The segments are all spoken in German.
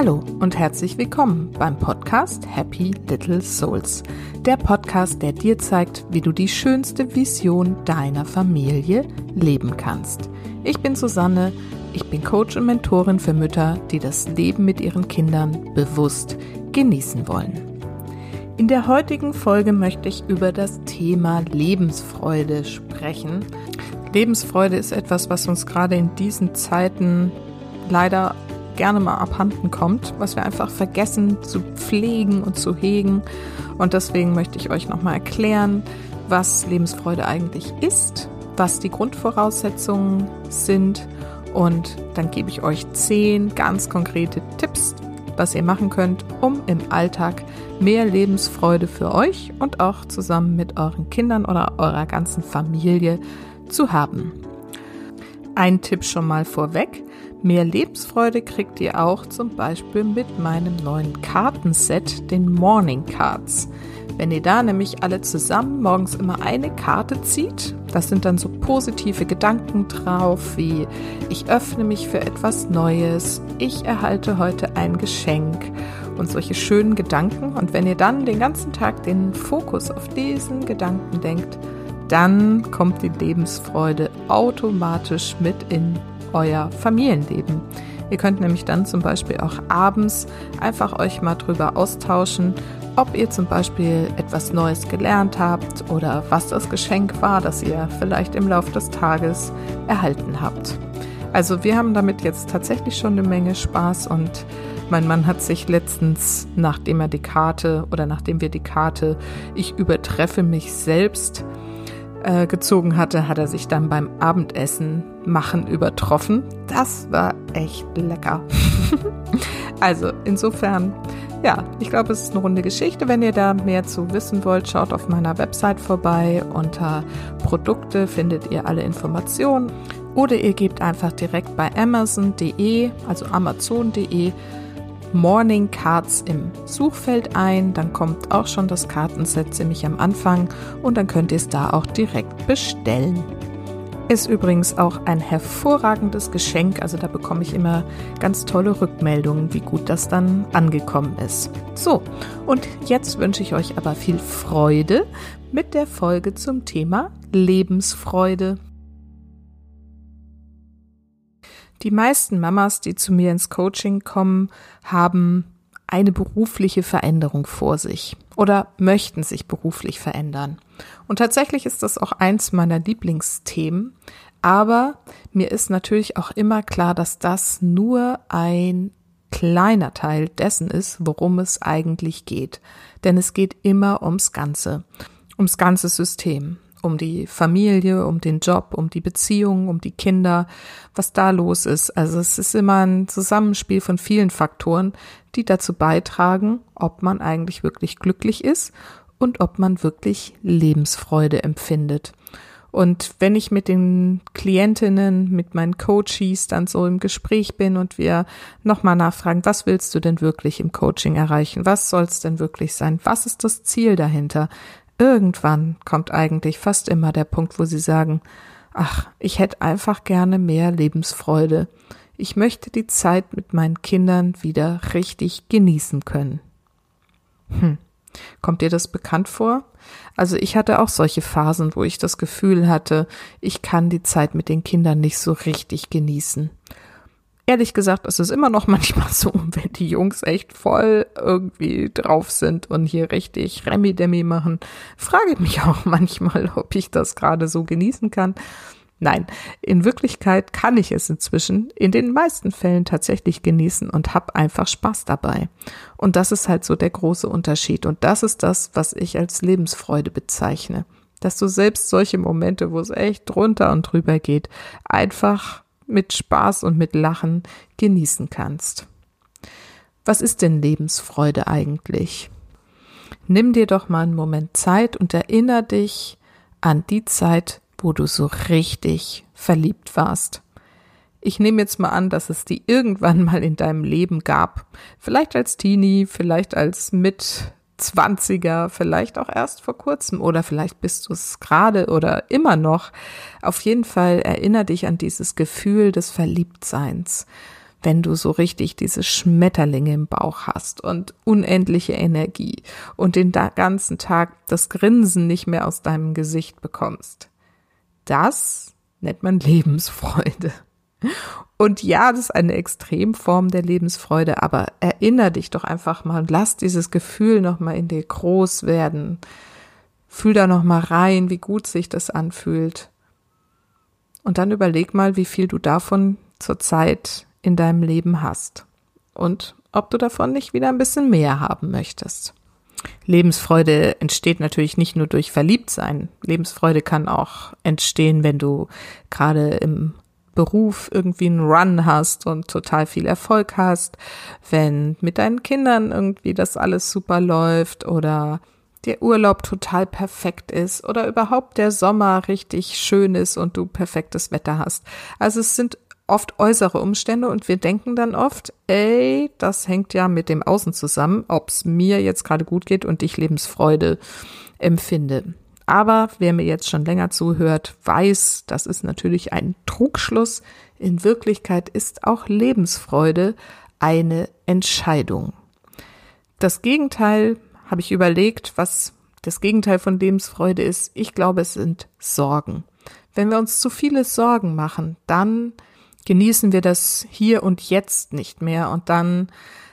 Hallo und herzlich willkommen beim Podcast Happy Little Souls. Der Podcast, der dir zeigt, wie du die schönste Vision deiner Familie leben kannst. Ich bin Susanne, ich bin Coach und Mentorin für Mütter, die das Leben mit ihren Kindern bewusst genießen wollen. In der heutigen Folge möchte ich über das Thema Lebensfreude sprechen. Lebensfreude ist etwas, was uns gerade in diesen Zeiten leider gerne mal abhanden kommt, was wir einfach vergessen zu pflegen und zu hegen. Und deswegen möchte ich euch nochmal erklären, was Lebensfreude eigentlich ist, was die Grundvoraussetzungen sind und dann gebe ich euch zehn ganz konkrete Tipps, was ihr machen könnt, um im Alltag mehr Lebensfreude für euch und auch zusammen mit euren Kindern oder eurer ganzen Familie zu haben. Ein Tipp schon mal vorweg. Mehr Lebensfreude kriegt ihr auch zum Beispiel mit meinem neuen Kartenset, den Morning Cards. Wenn ihr da nämlich alle zusammen morgens immer eine Karte zieht, das sind dann so positive Gedanken drauf, wie ich öffne mich für etwas Neues, ich erhalte heute ein Geschenk und solche schönen Gedanken. Und wenn ihr dann den ganzen Tag den Fokus auf diesen Gedanken denkt, dann kommt die Lebensfreude automatisch mit in euer Familienleben. Ihr könnt nämlich dann zum Beispiel auch abends einfach euch mal drüber austauschen, ob ihr zum Beispiel etwas Neues gelernt habt oder was das Geschenk war, das ihr vielleicht im Laufe des Tages erhalten habt. Also wir haben damit jetzt tatsächlich schon eine Menge Spaß und mein Mann hat sich letztens, nachdem er die Karte oder nachdem wir die Karte Ich übertreffe mich selbst äh, gezogen hatte, hat er sich dann beim Abendessen machen übertroffen. Das war echt lecker. also insofern, ja, ich glaube, es ist eine runde Geschichte. Wenn ihr da mehr zu wissen wollt, schaut auf meiner Website vorbei. Unter Produkte findet ihr alle Informationen. Oder ihr gebt einfach direkt bei amazon.de, also amazon.de, Morning Cards im Suchfeld ein. Dann kommt auch schon das Kartenset ziemlich am Anfang und dann könnt ihr es da auch direkt bestellen. Ist übrigens auch ein hervorragendes Geschenk, also da bekomme ich immer ganz tolle Rückmeldungen, wie gut das dann angekommen ist. So, und jetzt wünsche ich euch aber viel Freude mit der Folge zum Thema Lebensfreude. Die meisten Mamas, die zu mir ins Coaching kommen, haben eine berufliche Veränderung vor sich oder möchten sich beruflich verändern. Und tatsächlich ist das auch eins meiner Lieblingsthemen. Aber mir ist natürlich auch immer klar, dass das nur ein kleiner Teil dessen ist, worum es eigentlich geht. Denn es geht immer ums Ganze, ums ganze System um die Familie, um den Job, um die Beziehungen, um die Kinder, was da los ist. Also es ist immer ein Zusammenspiel von vielen Faktoren, die dazu beitragen, ob man eigentlich wirklich glücklich ist und ob man wirklich Lebensfreude empfindet. Und wenn ich mit den Klientinnen, mit meinen Coaches dann so im Gespräch bin und wir nochmal nachfragen, was willst du denn wirklich im Coaching erreichen? Was soll es denn wirklich sein? Was ist das Ziel dahinter? Irgendwann kommt eigentlich fast immer der Punkt, wo sie sagen, ach, ich hätte einfach gerne mehr Lebensfreude. Ich möchte die Zeit mit meinen Kindern wieder richtig genießen können. Hm. Kommt dir das bekannt vor? Also ich hatte auch solche Phasen, wo ich das Gefühl hatte, ich kann die Zeit mit den Kindern nicht so richtig genießen. Ehrlich gesagt ist es immer noch manchmal so, wenn die Jungs echt voll irgendwie drauf sind und hier richtig Remi-Demi machen, frage ich mich auch manchmal, ob ich das gerade so genießen kann. Nein, in Wirklichkeit kann ich es inzwischen in den meisten Fällen tatsächlich genießen und habe einfach Spaß dabei. Und das ist halt so der große Unterschied. Und das ist das, was ich als Lebensfreude bezeichne. Dass du selbst solche Momente, wo es echt drunter und drüber geht, einfach mit Spaß und mit Lachen genießen kannst. Was ist denn Lebensfreude eigentlich? Nimm dir doch mal einen Moment Zeit und erinnere dich an die Zeit, wo du so richtig verliebt warst. Ich nehme jetzt mal an, dass es die irgendwann mal in deinem Leben gab. Vielleicht als Teenie, vielleicht als mit 20er, vielleicht auch erst vor kurzem oder vielleicht bist du es gerade oder immer noch. Auf jeden Fall erinnere dich an dieses Gefühl des Verliebtseins. wenn du so richtig diese Schmetterlinge im Bauch hast und unendliche Energie und den ganzen Tag das Grinsen nicht mehr aus deinem Gesicht bekommst. Das nennt man Lebensfreude. Und ja, das ist eine Extremform der Lebensfreude, aber erinnere dich doch einfach mal, lass dieses Gefühl nochmal in dir groß werden. Fühl da nochmal rein, wie gut sich das anfühlt. Und dann überleg mal, wie viel du davon zurzeit in deinem Leben hast. Und ob du davon nicht wieder ein bisschen mehr haben möchtest. Lebensfreude entsteht natürlich nicht nur durch Verliebtsein. Lebensfreude kann auch entstehen, wenn du gerade im Beruf irgendwie einen Run hast und total viel Erfolg hast, wenn mit deinen Kindern irgendwie das alles super läuft oder der Urlaub total perfekt ist oder überhaupt der Sommer richtig schön ist und du perfektes Wetter hast. Also es sind oft äußere Umstände und wir denken dann oft, ey, das hängt ja mit dem Außen zusammen, ob es mir jetzt gerade gut geht und ich Lebensfreude empfinde. Aber wer mir jetzt schon länger zuhört, weiß, das ist natürlich ein Trugschluss. In Wirklichkeit ist auch Lebensfreude eine Entscheidung. Das Gegenteil habe ich überlegt, was das Gegenteil von Lebensfreude ist. Ich glaube, es sind Sorgen. Wenn wir uns zu viele Sorgen machen, dann genießen wir das hier und jetzt nicht mehr und dann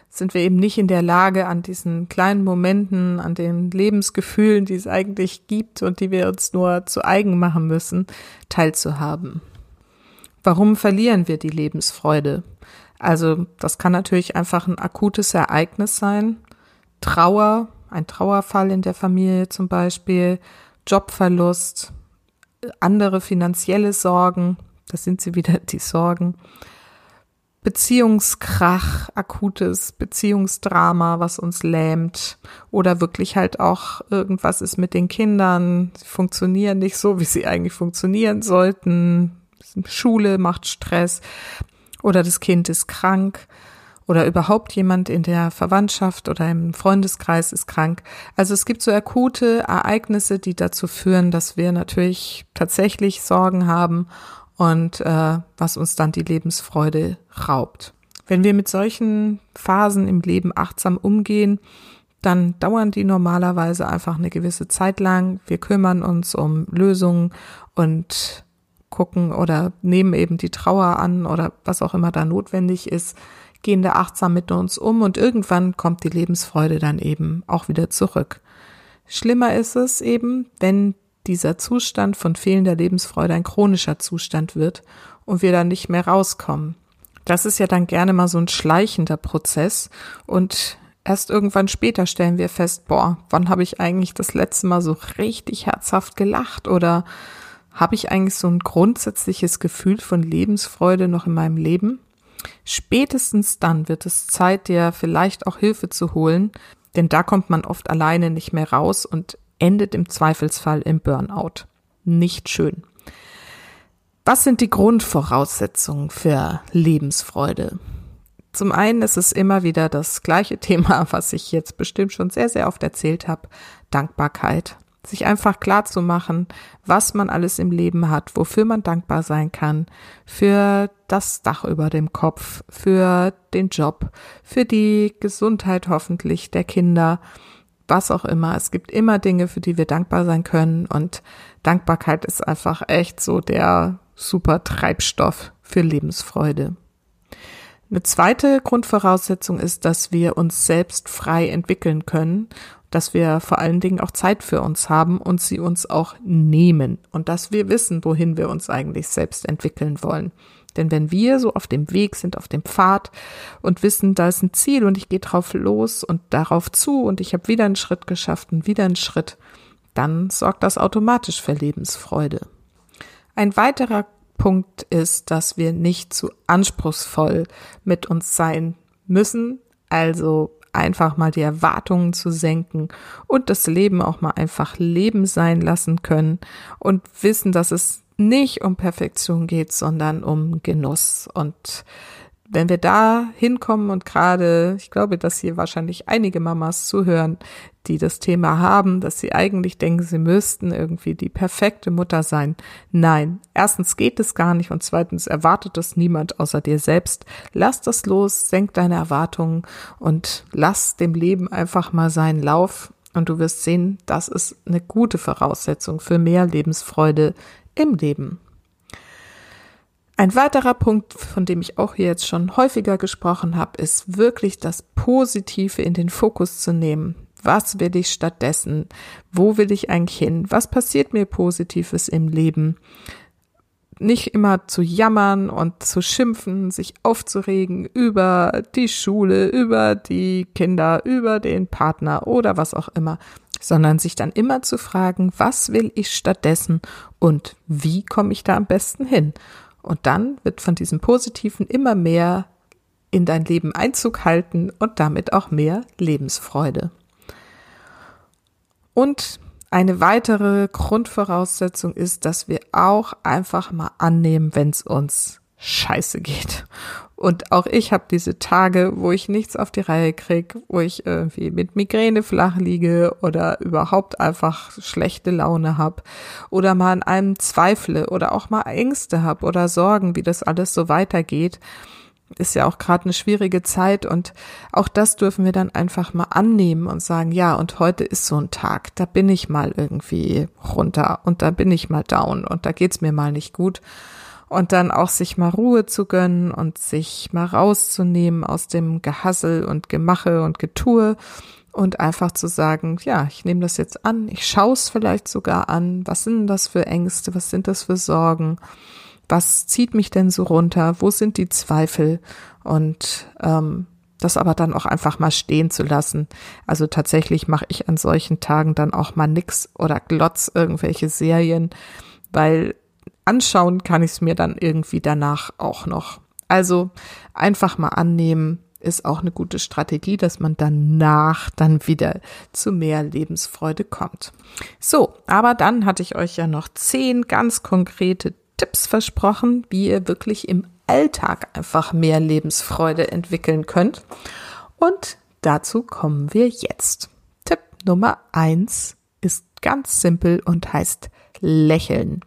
sind wir eben nicht in der Lage, an diesen kleinen Momenten, an den Lebensgefühlen, die es eigentlich gibt und die wir uns nur zu eigen machen müssen, teilzuhaben. Warum verlieren wir die Lebensfreude? Also das kann natürlich einfach ein akutes Ereignis sein. Trauer, ein Trauerfall in der Familie zum Beispiel, Jobverlust, andere finanzielle Sorgen, das sind sie wieder, die Sorgen. Beziehungskrach, akutes Beziehungsdrama, was uns lähmt. Oder wirklich halt auch irgendwas ist mit den Kindern. Sie funktionieren nicht so, wie sie eigentlich funktionieren sollten. Schule macht Stress. Oder das Kind ist krank oder überhaupt jemand in der Verwandtschaft oder im Freundeskreis ist krank. Also es gibt so akute Ereignisse, die dazu führen, dass wir natürlich tatsächlich Sorgen haben und äh, was uns dann die Lebensfreude raubt. Wenn wir mit solchen Phasen im Leben achtsam umgehen, dann dauern die normalerweise einfach eine gewisse Zeit lang. Wir kümmern uns um Lösungen und gucken oder nehmen eben die Trauer an oder was auch immer da notwendig ist, gehen da achtsam mit uns um und irgendwann kommt die Lebensfreude dann eben auch wieder zurück. Schlimmer ist es eben, wenn dieser Zustand von fehlender Lebensfreude ein chronischer Zustand wird und wir dann nicht mehr rauskommen. Das ist ja dann gerne mal so ein schleichender Prozess und erst irgendwann später stellen wir fest, boah, wann habe ich eigentlich das letzte Mal so richtig herzhaft gelacht oder habe ich eigentlich so ein grundsätzliches Gefühl von Lebensfreude noch in meinem Leben? Spätestens dann wird es Zeit, dir vielleicht auch Hilfe zu holen, denn da kommt man oft alleine nicht mehr raus und endet im Zweifelsfall im Burnout. Nicht schön. Was sind die Grundvoraussetzungen für Lebensfreude? Zum einen ist es immer wieder das gleiche Thema, was ich jetzt bestimmt schon sehr, sehr oft erzählt habe, Dankbarkeit. Sich einfach klar zu machen, was man alles im Leben hat, wofür man dankbar sein kann, für das Dach über dem Kopf, für den Job, für die Gesundheit hoffentlich der Kinder, was auch immer. Es gibt immer Dinge, für die wir dankbar sein können und Dankbarkeit ist einfach echt so der super Treibstoff für Lebensfreude. Eine zweite Grundvoraussetzung ist, dass wir uns selbst frei entwickeln können, dass wir vor allen Dingen auch Zeit für uns haben und sie uns auch nehmen und dass wir wissen, wohin wir uns eigentlich selbst entwickeln wollen. Denn wenn wir so auf dem Weg sind, auf dem Pfad und wissen, da ist ein Ziel und ich gehe drauf los und darauf zu und ich habe wieder einen Schritt geschafft und wieder einen Schritt, dann sorgt das automatisch für Lebensfreude. Ein weiterer Punkt ist, dass wir nicht zu anspruchsvoll mit uns sein müssen, also einfach mal die Erwartungen zu senken und das Leben auch mal einfach Leben sein lassen können und wissen, dass es nicht um Perfektion geht, sondern um Genuss. Und wenn wir da hinkommen und gerade, ich glaube, dass hier wahrscheinlich einige Mamas zuhören, die das Thema haben, dass sie eigentlich denken, sie müssten irgendwie die perfekte Mutter sein. Nein, erstens geht es gar nicht und zweitens erwartet es niemand außer dir selbst. Lass das los, senk deine Erwartungen und lass dem Leben einfach mal seinen Lauf und du wirst sehen, das ist eine gute Voraussetzung für mehr Lebensfreude im Leben. Ein weiterer Punkt, von dem ich auch hier jetzt schon häufiger gesprochen habe, ist wirklich das Positive in den Fokus zu nehmen. Was will ich stattdessen? Wo will ich eigentlich hin? Was passiert mir Positives im Leben? Nicht immer zu jammern und zu schimpfen, sich aufzuregen über die Schule, über die Kinder, über den Partner oder was auch immer, sondern sich dann immer zu fragen, was will ich stattdessen und wie komme ich da am besten hin? Und dann wird von diesem Positiven immer mehr in dein Leben Einzug halten und damit auch mehr Lebensfreude. Und eine weitere Grundvoraussetzung ist, dass wir auch einfach mal annehmen, wenn es uns scheiße geht. Und auch ich habe diese Tage, wo ich nichts auf die Reihe krieg, wo ich irgendwie mit Migräne flach liege oder überhaupt einfach schlechte Laune habe oder mal an einem zweifle oder auch mal Ängste habe oder Sorgen, wie das alles so weitergeht. Ist ja auch gerade eine schwierige Zeit und auch das dürfen wir dann einfach mal annehmen und sagen, ja, und heute ist so ein Tag, da bin ich mal irgendwie runter und da bin ich mal down und da geht's mir mal nicht gut. Und dann auch sich mal Ruhe zu gönnen und sich mal rauszunehmen aus dem Gehassel und Gemache und Getue und einfach zu sagen, ja, ich nehme das jetzt an, ich schaue es vielleicht sogar an, was sind das für Ängste, was sind das für Sorgen, was zieht mich denn so runter, wo sind die Zweifel und ähm, das aber dann auch einfach mal stehen zu lassen. Also tatsächlich mache ich an solchen Tagen dann auch mal nix oder glotz irgendwelche Serien, weil anschauen kann ich es mir dann irgendwie danach auch noch. Also einfach mal annehmen ist auch eine gute Strategie, dass man danach dann wieder zu mehr Lebensfreude kommt. So, aber dann hatte ich euch ja noch zehn ganz konkrete Tipps versprochen, wie ihr wirklich im Alltag einfach mehr Lebensfreude entwickeln könnt. Und dazu kommen wir jetzt. Tipp Nummer eins ist ganz simpel und heißt lächeln.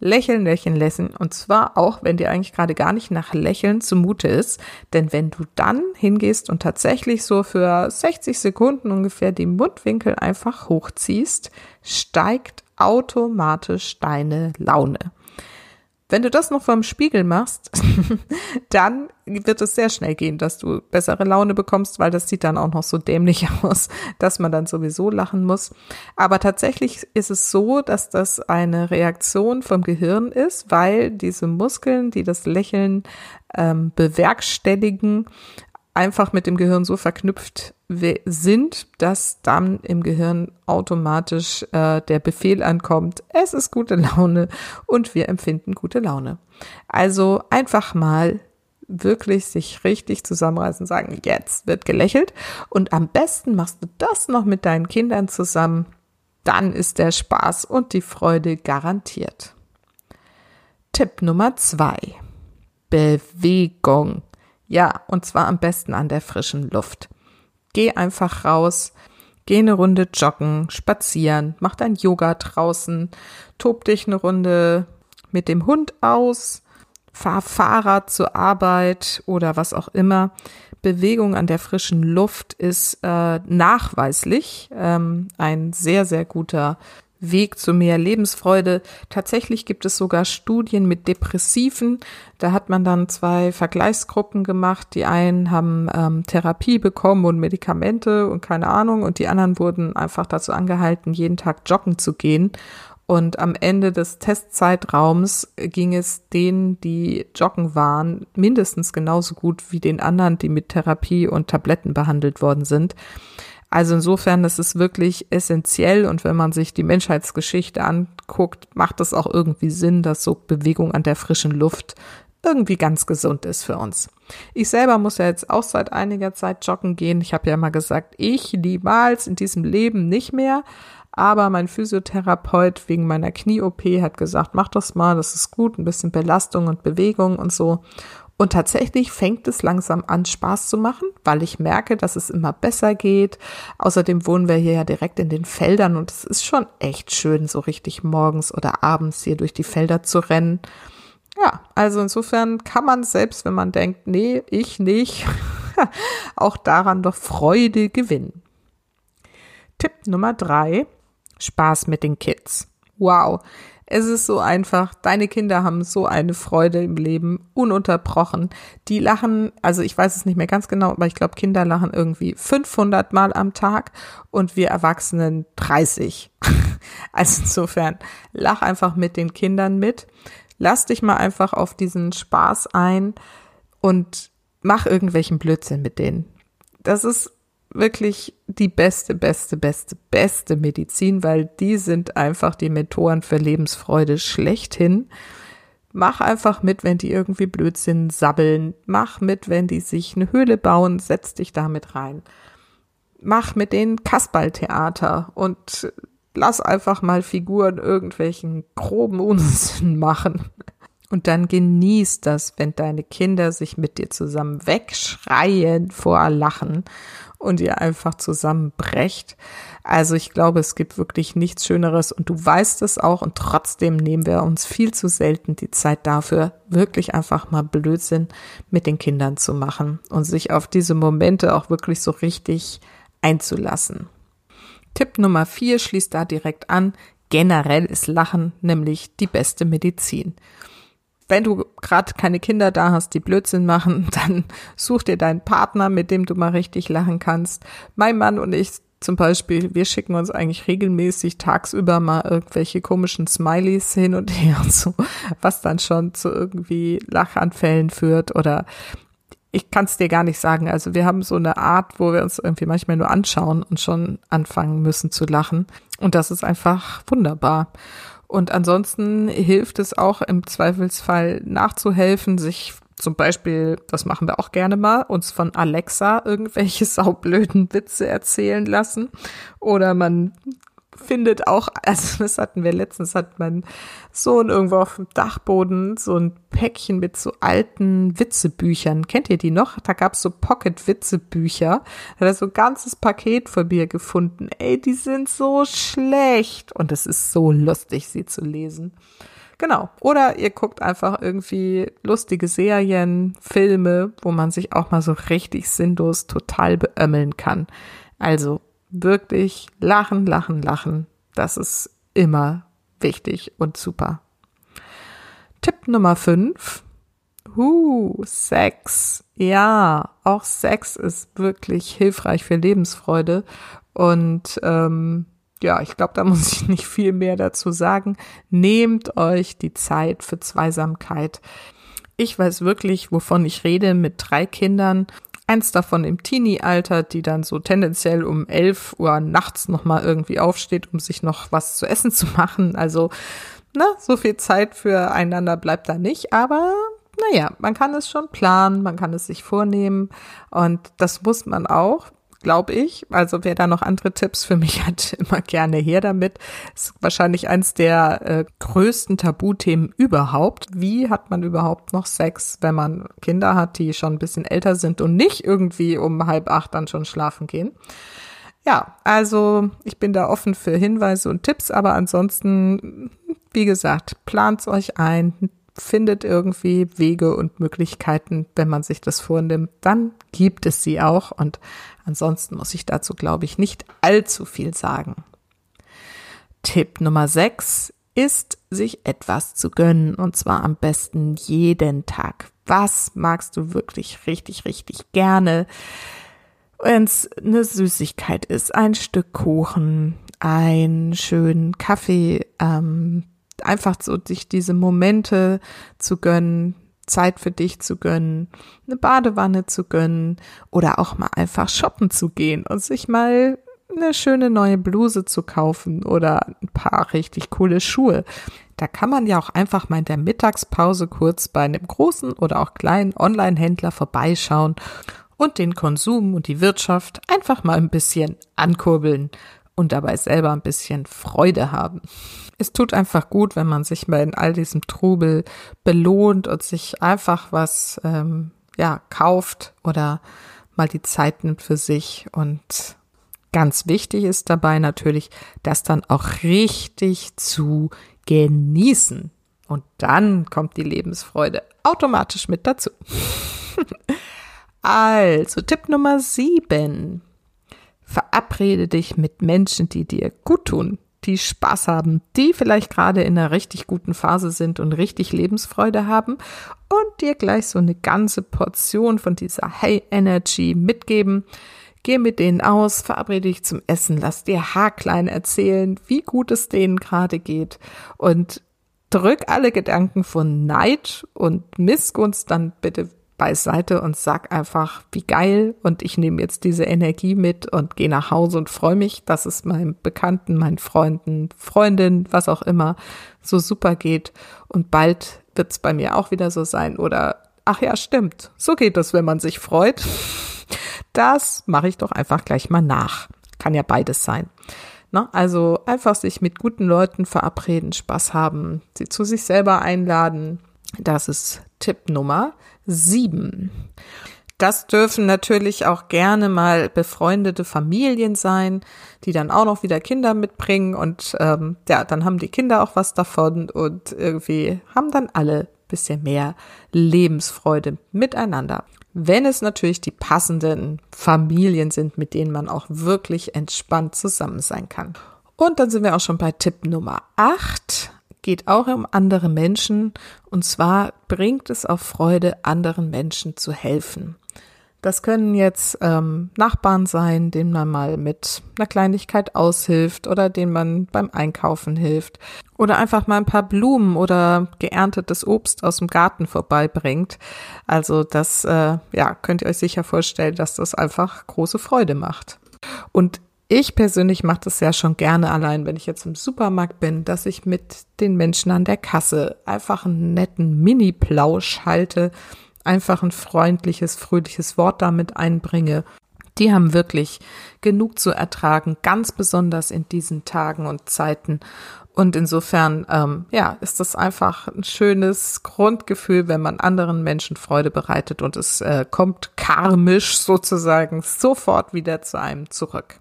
Lächeln, lächeln, lächeln. Und zwar auch, wenn dir eigentlich gerade gar nicht nach Lächeln zumute ist. Denn wenn du dann hingehst und tatsächlich so für 60 Sekunden ungefähr die Mundwinkel einfach hochziehst, steigt automatisch deine Laune. Wenn du das noch vom Spiegel machst, dann wird es sehr schnell gehen, dass du bessere Laune bekommst, weil das sieht dann auch noch so dämlich aus, dass man dann sowieso lachen muss. Aber tatsächlich ist es so, dass das eine Reaktion vom Gehirn ist, weil diese Muskeln, die das Lächeln ähm, bewerkstelligen, einfach mit dem Gehirn so verknüpft sind, dass dann im Gehirn automatisch äh, der Befehl ankommt, es ist gute Laune und wir empfinden gute Laune. Also einfach mal wirklich sich richtig zusammenreißen, sagen, jetzt wird gelächelt und am besten machst du das noch mit deinen Kindern zusammen, dann ist der Spaß und die Freude garantiert. Tipp Nummer zwei. Bewegung. Ja, und zwar am besten an der frischen Luft. Geh einfach raus, geh eine Runde joggen, spazieren, mach dein Yoga draußen, tob dich eine Runde mit dem Hund aus, fahr Fahrrad zur Arbeit oder was auch immer. Bewegung an der frischen Luft ist äh, nachweislich ähm, ein sehr, sehr guter Weg zu mehr Lebensfreude. Tatsächlich gibt es sogar Studien mit Depressiven. Da hat man dann zwei Vergleichsgruppen gemacht. Die einen haben ähm, Therapie bekommen und Medikamente und keine Ahnung. Und die anderen wurden einfach dazu angehalten, jeden Tag joggen zu gehen. Und am Ende des Testzeitraums ging es denen, die joggen waren, mindestens genauso gut wie den anderen, die mit Therapie und Tabletten behandelt worden sind. Also insofern, ist wirklich essentiell und wenn man sich die Menschheitsgeschichte anguckt, macht es auch irgendwie Sinn, dass so Bewegung an der frischen Luft irgendwie ganz gesund ist für uns. Ich selber muss ja jetzt auch seit einiger Zeit joggen gehen. Ich habe ja mal gesagt, ich niemals in diesem Leben nicht mehr. Aber mein Physiotherapeut wegen meiner Knie-OP hat gesagt, mach das mal, das ist gut, ein bisschen Belastung und Bewegung und so. Und tatsächlich fängt es langsam an, Spaß zu machen, weil ich merke, dass es immer besser geht. Außerdem wohnen wir hier ja direkt in den Feldern und es ist schon echt schön, so richtig morgens oder abends hier durch die Felder zu rennen. Ja, also insofern kann man selbst, wenn man denkt, nee, ich nicht, auch daran doch Freude gewinnen. Tipp Nummer drei, Spaß mit den Kids. Wow, es ist so einfach. Deine Kinder haben so eine Freude im Leben, ununterbrochen. Die lachen, also ich weiß es nicht mehr ganz genau, aber ich glaube, Kinder lachen irgendwie 500 Mal am Tag und wir Erwachsenen 30. also insofern, lach einfach mit den Kindern mit. Lass dich mal einfach auf diesen Spaß ein und mach irgendwelchen Blödsinn mit denen. Das ist wirklich die beste, beste, beste, beste Medizin, weil die sind einfach die Mentoren für Lebensfreude schlechthin. Mach einfach mit, wenn die irgendwie Blödsinn sabbeln. Mach mit, wenn die sich eine Höhle bauen, setz dich damit rein. Mach mit denen Kasperltheater und lass einfach mal Figuren irgendwelchen groben Unsinn machen. Und dann genieß das, wenn deine Kinder sich mit dir zusammen wegschreien vor Lachen und ihr einfach zusammenbrecht. Also ich glaube, es gibt wirklich nichts Schöneres und du weißt es auch und trotzdem nehmen wir uns viel zu selten die Zeit dafür, wirklich einfach mal Blödsinn mit den Kindern zu machen und sich auf diese Momente auch wirklich so richtig einzulassen. Tipp Nummer vier schließt da direkt an. Generell ist Lachen nämlich die beste Medizin wenn du gerade keine Kinder da hast, die Blödsinn machen, dann such dir deinen Partner, mit dem du mal richtig lachen kannst. Mein Mann und ich zum Beispiel, wir schicken uns eigentlich regelmäßig tagsüber mal irgendwelche komischen Smileys hin und her und so, was dann schon zu irgendwie Lachanfällen führt oder ich kann es dir gar nicht sagen. Also wir haben so eine Art, wo wir uns irgendwie manchmal nur anschauen und schon anfangen müssen zu lachen. Und das ist einfach wunderbar. Und ansonsten hilft es auch im Zweifelsfall nachzuhelfen, sich zum Beispiel, das machen wir auch gerne mal, uns von Alexa irgendwelche saublöden Witze erzählen lassen. Oder man findet auch, also das hatten wir letztens, hat mein Sohn irgendwo auf dem Dachboden so ein Päckchen mit so alten Witzebüchern. Kennt ihr die noch? Da gab's so Pocket-Witzebücher. Da hat er so ein ganzes Paket von mir gefunden. Ey, die sind so schlecht. Und es ist so lustig, sie zu lesen. Genau. Oder ihr guckt einfach irgendwie lustige Serien, Filme, wo man sich auch mal so richtig sinnlos total beömmeln kann. Also wirklich lachen, lachen, lachen. Das ist immer wichtig und super. Tipp Nummer 5. Uh, Sex. Ja, auch Sex ist wirklich hilfreich für Lebensfreude. Und ähm, ja, ich glaube, da muss ich nicht viel mehr dazu sagen. Nehmt euch die Zeit für Zweisamkeit. Ich weiß wirklich, wovon ich rede mit drei Kindern Eins davon im Teenie-Alter, die dann so tendenziell um 11 Uhr nachts nochmal irgendwie aufsteht, um sich noch was zu essen zu machen. Also, na, so viel Zeit füreinander bleibt da nicht, aber naja, man kann es schon planen, man kann es sich vornehmen. Und das muss man auch glaube ich. Also wer da noch andere Tipps für mich hat, immer gerne her damit. Ist wahrscheinlich eins der äh, größten Tabuthemen überhaupt. Wie hat man überhaupt noch Sex, wenn man Kinder hat, die schon ein bisschen älter sind und nicht irgendwie um halb acht dann schon schlafen gehen? Ja, also ich bin da offen für Hinweise und Tipps, aber ansonsten, wie gesagt, plant's euch ein, findet irgendwie Wege und Möglichkeiten, wenn man sich das vornimmt, dann gibt es sie auch und ansonsten muss ich dazu, glaube ich, nicht allzu viel sagen. Tipp Nummer 6 ist, sich etwas zu gönnen und zwar am besten jeden Tag. Was magst du wirklich richtig, richtig gerne? Wenn es eine Süßigkeit ist, ein Stück Kuchen, einen schönen Kaffee, ähm, einfach so sich diese Momente zu gönnen, Zeit für dich zu gönnen, eine Badewanne zu gönnen oder auch mal einfach shoppen zu gehen und sich mal eine schöne neue Bluse zu kaufen oder ein paar richtig coole Schuhe. Da kann man ja auch einfach mal in der Mittagspause kurz bei einem großen oder auch kleinen Online-Händler vorbeischauen und den Konsum und die Wirtschaft einfach mal ein bisschen ankurbeln und dabei selber ein bisschen Freude haben. Es tut einfach gut, wenn man sich mal in all diesem Trubel belohnt und sich einfach was ähm, ja kauft oder mal die Zeit nimmt für sich und ganz wichtig ist dabei natürlich, das dann auch richtig zu genießen. Und dann kommt die Lebensfreude automatisch mit dazu. also, Tipp Nummer sieben. Verabrede dich mit Menschen, die dir gut tun, die Spaß haben, die vielleicht gerade in einer richtig guten Phase sind und richtig Lebensfreude haben und dir gleich so eine ganze Portion von dieser Hey Energy mitgeben. Geh mit denen aus, verabrede dich zum Essen, lass dir haarklein erzählen, wie gut es denen gerade geht und drück alle Gedanken von Neid und Missgunst dann bitte beiseite und sag einfach, wie geil und ich nehme jetzt diese Energie mit und gehe nach Hause und freue mich, dass es meinen Bekannten, meinen Freunden, Freundinnen, was auch immer, so super geht und bald wird es bei mir auch wieder so sein oder ach ja, stimmt, so geht es, wenn man sich freut. Das mache ich doch einfach gleich mal nach. Kann ja beides sein. Ne? Also einfach sich mit guten Leuten verabreden, Spaß haben, sie zu sich selber einladen. Das ist Tipp Nummer sieben. Das dürfen natürlich auch gerne mal befreundete Familien sein, die dann auch noch wieder Kinder mitbringen und ähm, ja, dann haben die Kinder auch was davon und irgendwie haben dann alle bisschen mehr Lebensfreude miteinander. Wenn es natürlich die passenden Familien sind, mit denen man auch wirklich entspannt zusammen sein kann. Und dann sind wir auch schon bei Tipp Nummer 8 geht auch um andere Menschen und zwar bringt es auch Freude, anderen Menschen zu helfen. Das können jetzt ähm, Nachbarn sein, denen man mal mit einer Kleinigkeit aushilft oder denen man beim Einkaufen hilft oder einfach mal ein paar Blumen oder geerntetes Obst aus dem Garten vorbeibringt. Also das, äh, ja, könnt ihr euch sicher vorstellen, dass das einfach große Freude macht. Und ich persönlich mache das ja schon gerne allein, wenn ich jetzt im Supermarkt bin, dass ich mit den Menschen an der Kasse einfach einen netten Mini-Plausch halte, einfach ein freundliches, fröhliches Wort damit einbringe. Die haben wirklich genug zu ertragen, ganz besonders in diesen Tagen und Zeiten. Und insofern, ähm, ja, ist das einfach ein schönes Grundgefühl, wenn man anderen Menschen Freude bereitet und es äh, kommt karmisch sozusagen sofort wieder zu einem zurück.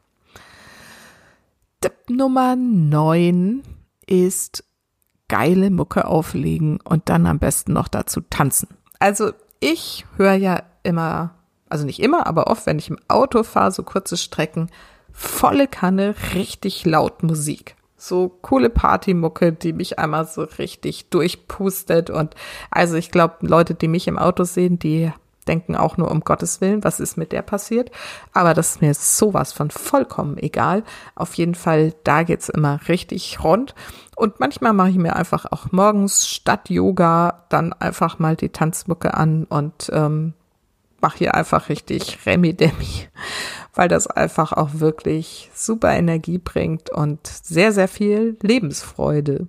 Tipp Nummer 9 ist geile Mucke auflegen und dann am besten noch dazu tanzen. Also ich höre ja immer, also nicht immer, aber oft, wenn ich im Auto fahre, so kurze Strecken, volle Kanne, richtig laut Musik. So coole Partymucke, die mich einmal so richtig durchpustet. Und also ich glaube, Leute, die mich im Auto sehen, die denken auch nur um Gottes Willen, was ist mit der passiert. Aber das ist mir sowas von vollkommen egal. Auf jeden Fall, da geht's immer richtig rund. Und manchmal mache ich mir einfach auch morgens statt Yoga dann einfach mal die Tanzmucke an und ähm, mache hier einfach richtig Remi-Demi, weil das einfach auch wirklich super Energie bringt und sehr, sehr viel Lebensfreude.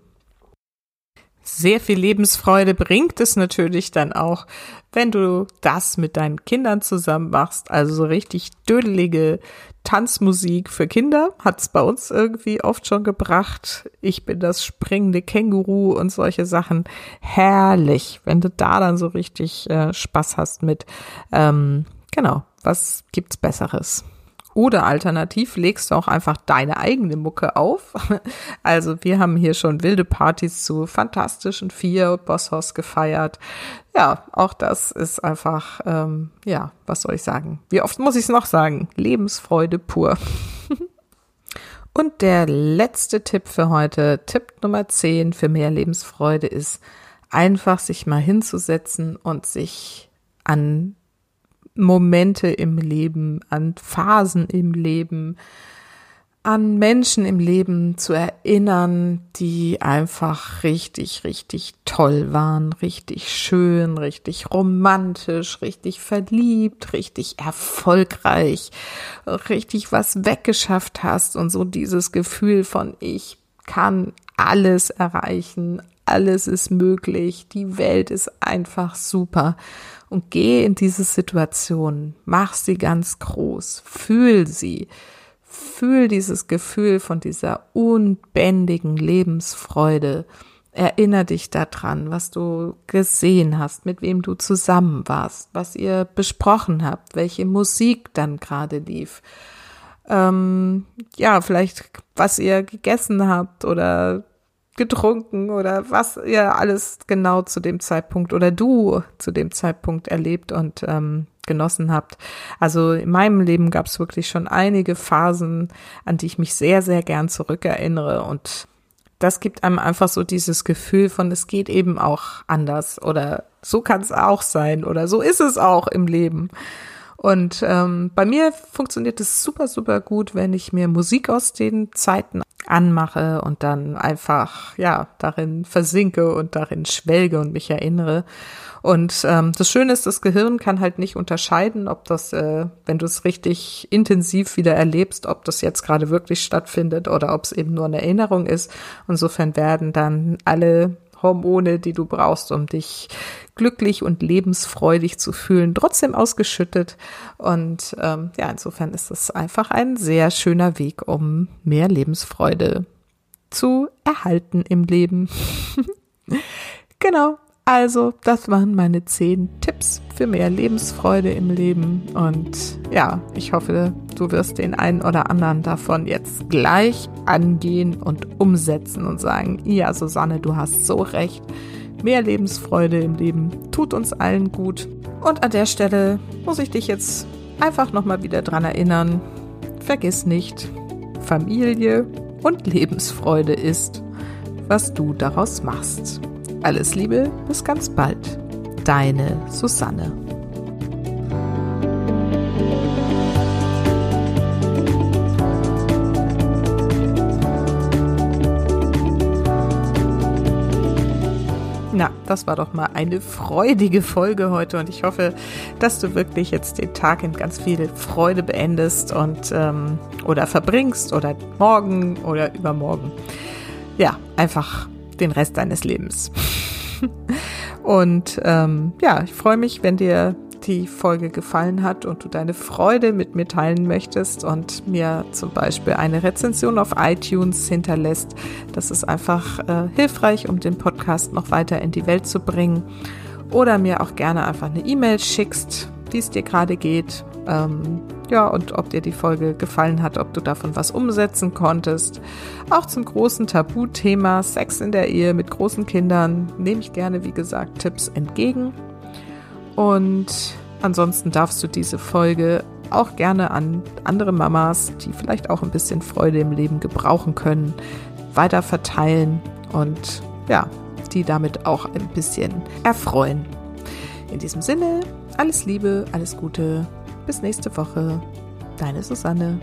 Sehr viel Lebensfreude bringt es natürlich dann auch, wenn du das mit deinen Kindern zusammen machst. Also so richtig dödelige Tanzmusik für Kinder hat es bei uns irgendwie oft schon gebracht. Ich bin das springende Känguru und solche Sachen. Herrlich, wenn du da dann so richtig äh, Spaß hast mit. Ähm, genau, was gibt's Besseres? Oder alternativ legst du auch einfach deine eigene Mucke auf. Also wir haben hier schon wilde Partys zu Fantastischen Vier Bosshaus gefeiert. Ja, auch das ist einfach, ähm, ja, was soll ich sagen? Wie oft muss ich es noch sagen? Lebensfreude pur. Und der letzte Tipp für heute, Tipp Nummer 10 für mehr Lebensfreude ist, einfach sich mal hinzusetzen und sich an Momente im Leben, an Phasen im Leben, an Menschen im Leben zu erinnern, die einfach richtig, richtig toll waren, richtig schön, richtig romantisch, richtig verliebt, richtig erfolgreich, richtig was weggeschafft hast und so dieses Gefühl von ich kann alles erreichen, alles ist möglich, die Welt ist einfach super und geh in diese Situation, mach sie ganz groß, fühl sie, Fühl dieses Gefühl von dieser unbändigen Lebensfreude. Erinner dich daran, was du gesehen hast, mit wem du zusammen warst, was ihr besprochen habt, welche Musik dann gerade lief. Ähm, ja, vielleicht was ihr gegessen habt oder getrunken oder was ihr alles genau zu dem Zeitpunkt oder du zu dem Zeitpunkt erlebt und ähm, genossen habt. Also in meinem Leben gab es wirklich schon einige Phasen, an die ich mich sehr, sehr gern zurückerinnere und das gibt einem einfach so dieses Gefühl von, es geht eben auch anders oder so kann es auch sein oder so ist es auch im Leben. Und ähm, bei mir funktioniert es super, super gut, wenn ich mir Musik aus den Zeiten anmache und dann einfach, ja, darin versinke und darin schwelge und mich erinnere. Und ähm, das Schöne ist, das Gehirn kann halt nicht unterscheiden, ob das, äh, wenn du es richtig intensiv wieder erlebst, ob das jetzt gerade wirklich stattfindet oder ob es eben nur eine Erinnerung ist. Insofern werden dann alle Hormone, die du brauchst, um dich glücklich und lebensfreudig zu fühlen, trotzdem ausgeschüttet. Und ähm, ja, insofern ist es einfach ein sehr schöner Weg, um mehr Lebensfreude zu erhalten im Leben. genau. Also, das waren meine zehn Tipps für mehr Lebensfreude im Leben. Und ja, ich hoffe, du wirst den einen oder anderen davon jetzt gleich angehen und umsetzen und sagen, ja, Susanne, du hast so recht. Mehr Lebensfreude im Leben tut uns allen gut. Und an der Stelle muss ich dich jetzt einfach nochmal wieder dran erinnern. Vergiss nicht, Familie und Lebensfreude ist, was du daraus machst. Alles Liebe, bis ganz bald. Deine Susanne. Na, das war doch mal eine freudige Folge heute und ich hoffe, dass du wirklich jetzt den Tag in ganz viel Freude beendest und ähm, oder verbringst oder morgen oder übermorgen. Ja, einfach den Rest deines Lebens. und ähm, ja, ich freue mich, wenn dir die Folge gefallen hat und du deine Freude mit mir teilen möchtest und mir zum Beispiel eine Rezension auf iTunes hinterlässt. Das ist einfach äh, hilfreich, um den Podcast noch weiter in die Welt zu bringen. Oder mir auch gerne einfach eine E-Mail schickst, wie es dir gerade geht. Ähm, ja, und ob dir die Folge gefallen hat, ob du davon was umsetzen konntest. Auch zum großen Tabuthema Sex in der Ehe mit großen Kindern nehme ich gerne, wie gesagt, Tipps entgegen. Und ansonsten darfst du diese Folge auch gerne an andere Mamas, die vielleicht auch ein bisschen Freude im Leben gebrauchen können, weiter verteilen und ja, die damit auch ein bisschen erfreuen. In diesem Sinne, alles Liebe, alles Gute, bis nächste Woche. Deine Susanne.